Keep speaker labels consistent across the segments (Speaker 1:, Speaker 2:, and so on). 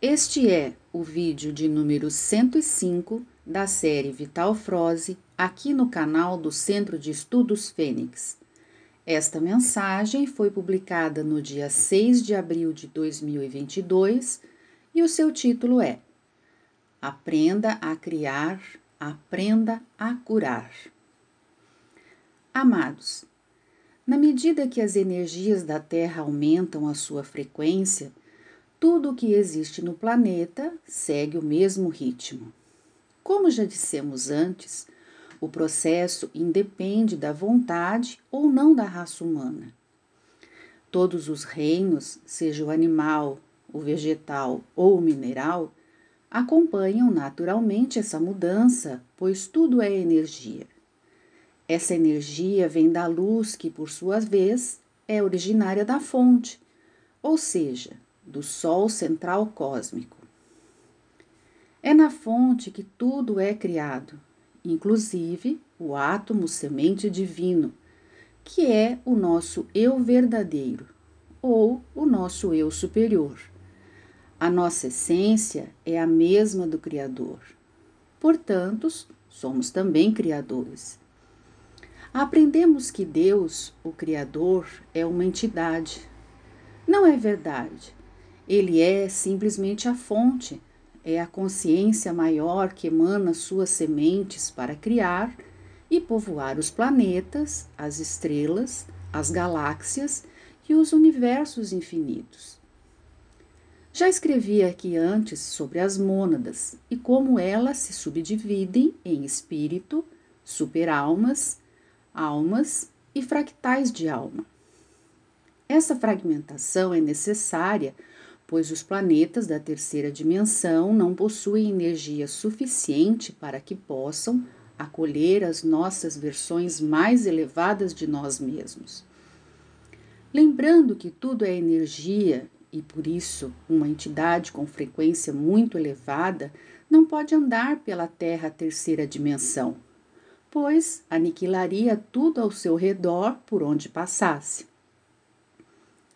Speaker 1: Este é o vídeo de número 105 da série Vital Froze aqui no canal do Centro de Estudos Fênix. Esta mensagem foi publicada no dia 6 de abril de 2022 e o seu título é Aprenda a criar, aprenda a curar. Amados, na medida que as energias da Terra aumentam a sua frequência, tudo o que existe no planeta segue o mesmo ritmo. Como já dissemos antes, o processo independe da vontade ou não da raça humana. Todos os reinos, seja o animal, o vegetal ou o mineral, acompanham naturalmente essa mudança, pois tudo é energia. Essa energia vem da luz que, por sua vez, é originária da fonte, ou seja, do Sol central cósmico. É na fonte que tudo é criado, inclusive o átomo semente divino, que é o nosso eu verdadeiro, ou o nosso eu superior. A nossa essência é a mesma do Criador. Portanto, somos também criadores. Aprendemos que Deus, o Criador, é uma entidade. Não é verdade. Ele é simplesmente a fonte, é a consciência maior que emana suas sementes para criar e povoar os planetas, as estrelas, as galáxias e os universos infinitos. Já escrevi aqui antes sobre as mônadas e como elas se subdividem em espírito, superalmas, almas e fractais de alma. Essa fragmentação é necessária, pois os planetas da terceira dimensão não possuem energia suficiente para que possam acolher as nossas versões mais elevadas de nós mesmos. Lembrando que tudo é energia e por isso uma entidade com frequência muito elevada não pode andar pela Terra terceira dimensão pois aniquilaria tudo ao seu redor por onde passasse.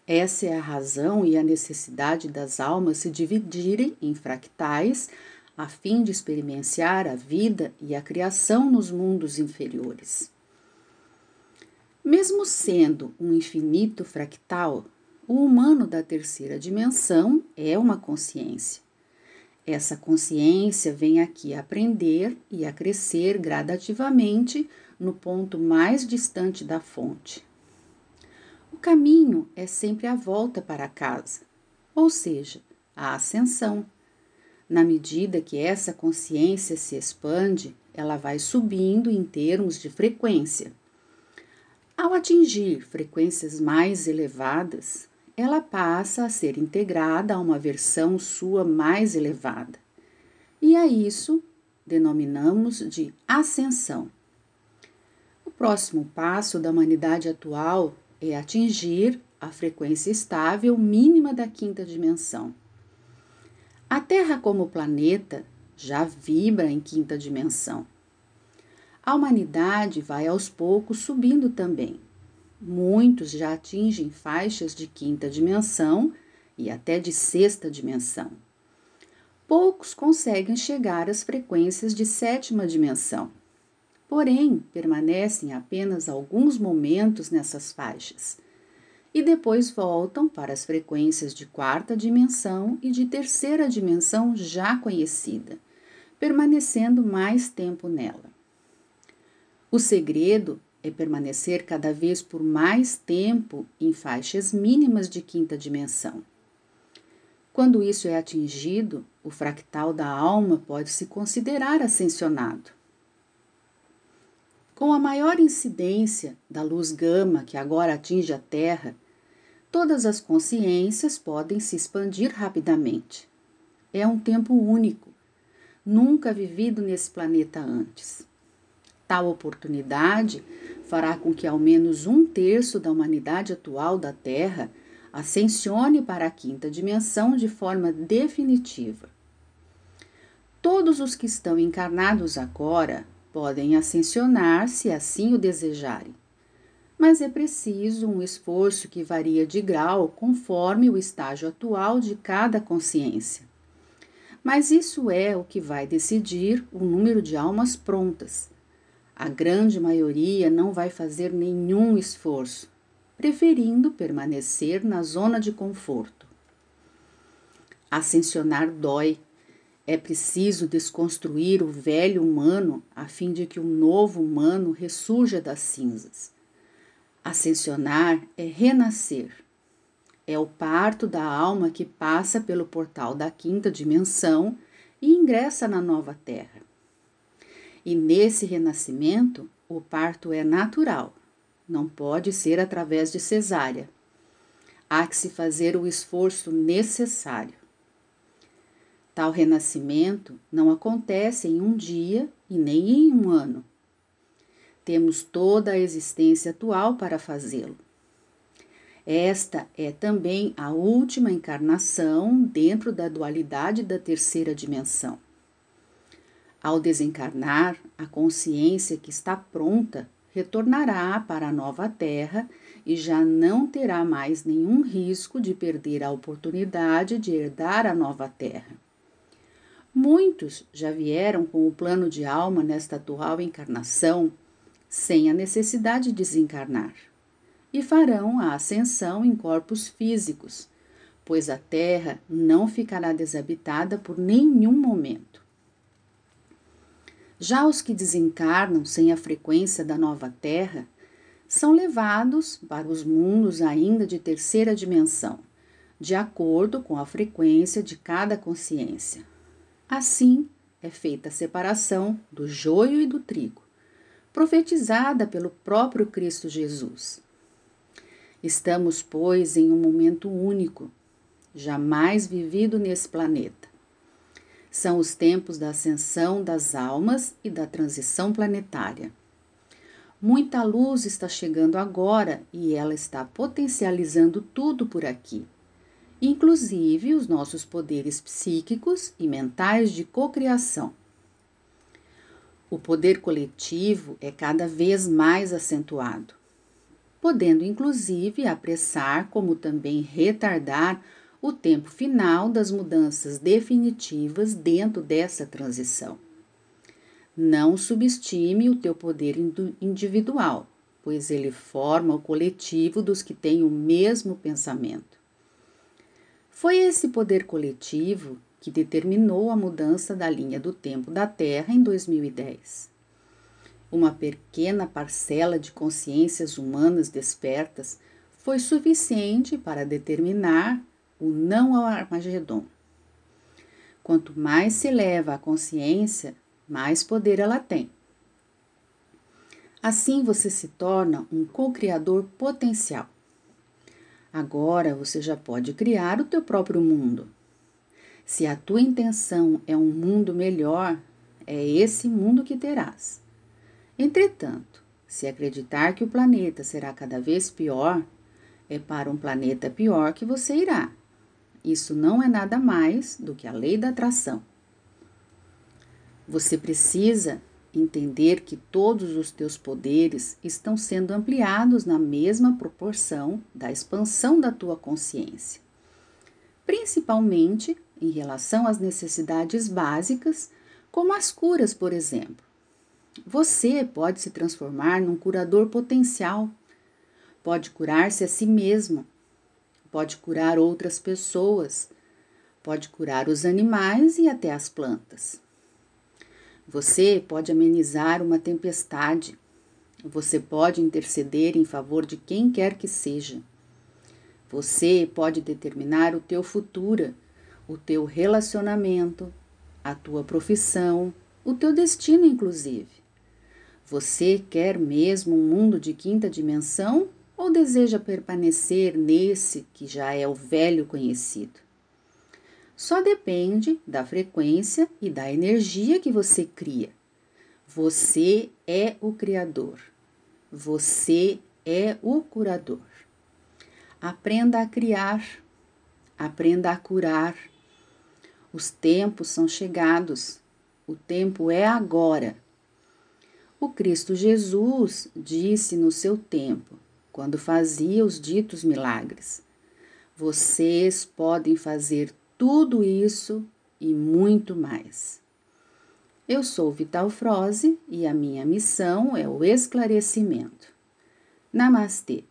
Speaker 1: Essa é a razão e a necessidade das almas se dividirem em fractais a fim de experienciar a vida e a criação nos mundos inferiores. Mesmo sendo um infinito fractal, o humano da terceira dimensão é uma consciência. Essa consciência vem aqui aprender e a crescer gradativamente no ponto mais distante da fonte. Caminho é sempre a volta para casa, ou seja, a ascensão. Na medida que essa consciência se expande, ela vai subindo em termos de frequência. Ao atingir frequências mais elevadas, ela passa a ser integrada a uma versão sua mais elevada. E a isso denominamos de ascensão. O próximo passo da humanidade atual é atingir a frequência estável mínima da quinta dimensão. A Terra, como planeta, já vibra em quinta dimensão. A humanidade vai aos poucos subindo também Muitos já atingem faixas de quinta dimensão e até de sexta dimensão. Poucos conseguem chegar às frequências de sétima dimensão. Porém, permanecem apenas alguns momentos nessas faixas e depois voltam para as frequências de quarta dimensão e de terceira dimensão já conhecida, permanecendo mais tempo nela. O segredo é permanecer cada vez por mais tempo em faixas mínimas de quinta dimensão. Quando isso é atingido, o fractal da alma pode se considerar ascensionado. Com a maior incidência da luz gama que agora atinge a Terra, todas as consciências podem se expandir rapidamente. É um tempo único, nunca vivido nesse planeta antes. Tal oportunidade fará com que ao menos um terço da humanidade atual da Terra ascensione para a quinta dimensão de forma definitiva. Todos os que estão encarnados agora podem ascensionar se assim o desejarem, mas é preciso um esforço que varia de grau conforme o estágio atual de cada consciência. Mas isso é o que vai decidir o número de almas prontas. A grande maioria não vai fazer nenhum esforço, preferindo permanecer na zona de conforto. Ascensionar dói. É preciso desconstruir o velho humano a fim de que o novo humano ressurja das cinzas. Ascensionar é renascer. É o parto da alma que passa pelo portal da quinta dimensão e ingressa na nova terra. E nesse renascimento, o parto é natural, não pode ser através de cesárea. Há que se fazer o esforço necessário. Tal renascimento não acontece em um dia e nem em um ano temos toda a existência atual para fazê-lo. Esta é também a última encarnação dentro da dualidade da terceira dimensão. Ao desencarnar, a consciência que está pronta retornará para a nova Terra e já não terá mais nenhum risco de perder a oportunidade de herdar a nova Terra. Muitos já vieram com o plano de alma nesta atual encarnação sem a necessidade de desencarnar, e farão a ascensão em corpos físicos, pois a Terra não ficará desabitada por nenhum momento. Já os que desencarnam sem a frequência da nova Terra são levados para os mundos ainda de terceira dimensão, de acordo com a frequência de cada consciência. Assim é feita a separação do joio e do trigo profetizada pelo próprio Cristo Jesus. Estamos, pois, em um momento único, jamais vivido nesse planeta. São os tempos da ascensão das almas e da transição planetária. Muita luz está chegando agora e ela está potencializando tudo por aqui, inclusive os nossos poderes psíquicos e mentais de cocriação. O poder coletivo é cada vez mais acentuado, podendo inclusive apressar, como também retardar, o tempo final das mudanças definitivas dentro dessa transição. Não subestime o teu poder individual, pois ele forma o coletivo dos que têm o mesmo pensamento. Foi esse poder coletivo que determinou a mudança da linha do tempo da Terra em 2010. Uma pequena parcela de consciências humanas despertas foi suficiente para determinar o não ao Armagedon. Quanto mais se eleva a consciência, mais poder ela tem. Assim você se torna um co-criador potencial. Agora você já pode criar o teu próprio mundo se a tua intenção é um mundo melhor, é esse mundo que terás. Entretanto, se acreditar que o planeta será cada vez pior, é para um planeta pior que você irá. Isso não é nada mais do que a lei da atração. Você precisa entender que todos os teus poderes estão sendo ampliados na mesma proporção da expansão da tua consciência, principalmente em relação às necessidades básicas, como as curas, por exemplo. Você pode se transformar num curador potencial, pode curar-se a si mesmo, pode curar outras pessoas, pode curar os animais e até as plantas. Você pode amenizar uma tempestade, você pode interceder em favor de quem quer que seja. Você pode determinar o teu futuro o teu relacionamento, a tua profissão, o teu destino, inclusive. Você quer mesmo um mundo de quinta dimensão ou deseja permanecer nesse que já é o velho conhecido? Só depende da frequência e da energia que você cria. Você é o Criador. Você é o curador. Aprenda a criar, aprenda a curar os tempos são chegados, o tempo é agora. O Cristo Jesus disse no seu tempo, quando fazia os ditos milagres: Vocês podem fazer tudo isso e muito mais. Eu sou Vital Froze e a minha missão é o esclarecimento. Namastê!